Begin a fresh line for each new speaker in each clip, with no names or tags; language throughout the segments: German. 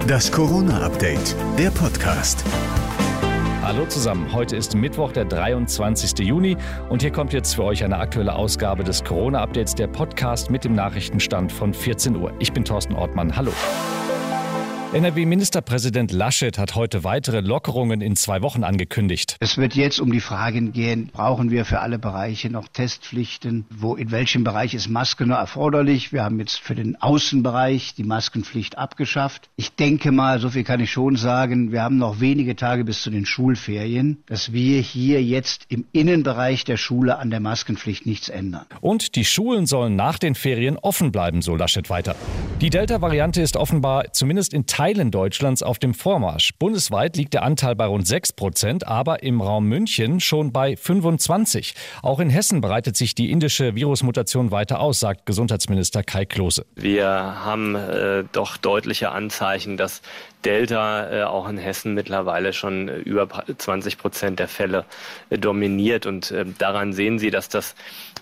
Das Corona-Update, der Podcast.
Hallo zusammen, heute ist Mittwoch, der 23. Juni und hier kommt jetzt für euch eine aktuelle Ausgabe des Corona-Updates, der Podcast mit dem Nachrichtenstand von 14 Uhr. Ich bin Thorsten Ortmann, hallo. NRW-Ministerpräsident Laschet hat heute weitere Lockerungen in zwei Wochen angekündigt.
Es wird jetzt um die Fragen gehen, brauchen wir für alle Bereiche noch Testpflichten? Wo, in welchem Bereich ist Maske noch erforderlich? Wir haben jetzt für den Außenbereich die Maskenpflicht abgeschafft. Ich denke mal, so viel kann ich schon sagen, wir haben noch wenige Tage bis zu den Schulferien, dass wir hier jetzt im Innenbereich der Schule an der Maskenpflicht nichts ändern.
Und die Schulen sollen nach den Ferien offen bleiben, so Laschet weiter. Die Delta-Variante ist offenbar zumindest in Teilen Deutschlands auf dem Vormarsch. Bundesweit liegt der Anteil bei rund 6 Prozent, aber im Raum München schon bei 25. Auch in Hessen breitet sich die indische Virusmutation weiter aus, sagt Gesundheitsminister Kai Klose.
Wir haben äh, doch deutliche Anzeichen, dass Delta äh, auch in Hessen mittlerweile schon äh, über 20 Prozent der Fälle äh, dominiert. Und äh, daran sehen Sie, dass das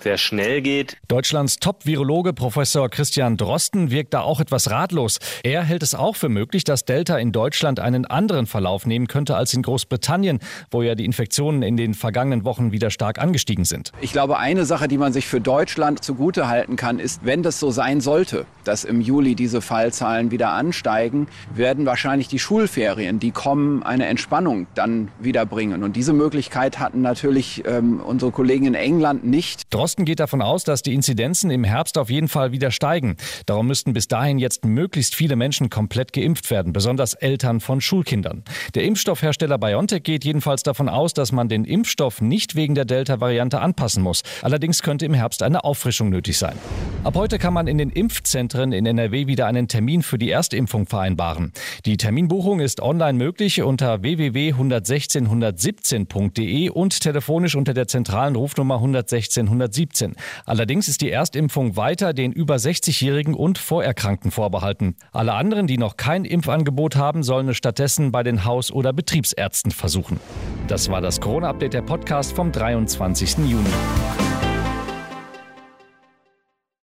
sehr schnell geht.
Deutschlands Top-Virologe Professor Christian Drosten wirkt da auch etwas ratlos. Er hält es auch für möglich, dass Delta in Deutschland einen anderen Verlauf nehmen könnte als in Großbritannien, wo ja die Infektionen in den vergangenen Wochen wieder stark angestiegen sind.
Ich glaube, eine Sache, die man sich für Deutschland zugute halten kann, ist, wenn das so sein sollte, dass im Juli diese Fallzahlen wieder ansteigen, werden wahrscheinlich wahrscheinlich die Schulferien, die kommen, eine Entspannung dann wieder bringen. Und diese Möglichkeit hatten natürlich ähm, unsere Kollegen in England nicht.
Drosten geht davon aus, dass die Inzidenzen im Herbst auf jeden Fall wieder steigen. Darum müssten bis dahin jetzt möglichst viele Menschen komplett geimpft werden, besonders Eltern von Schulkindern. Der Impfstoffhersteller BioNTech geht jedenfalls davon aus, dass man den Impfstoff nicht wegen der Delta-Variante anpassen muss. Allerdings könnte im Herbst eine Auffrischung nötig sein. Ab heute kann man in den Impfzentren in NRW wieder einen Termin für die Erstimpfung vereinbaren. Die Terminbuchung ist online möglich unter www.116.117.de und telefonisch unter der zentralen Rufnummer 116 117. Allerdings ist die Erstimpfung weiter den über 60-Jährigen und Vorerkrankten vorbehalten. Alle anderen, die noch kein Impfangebot haben, sollen es stattdessen bei den Haus- oder Betriebsärzten versuchen. Das war das Corona-Update der Podcast vom 23. Juni.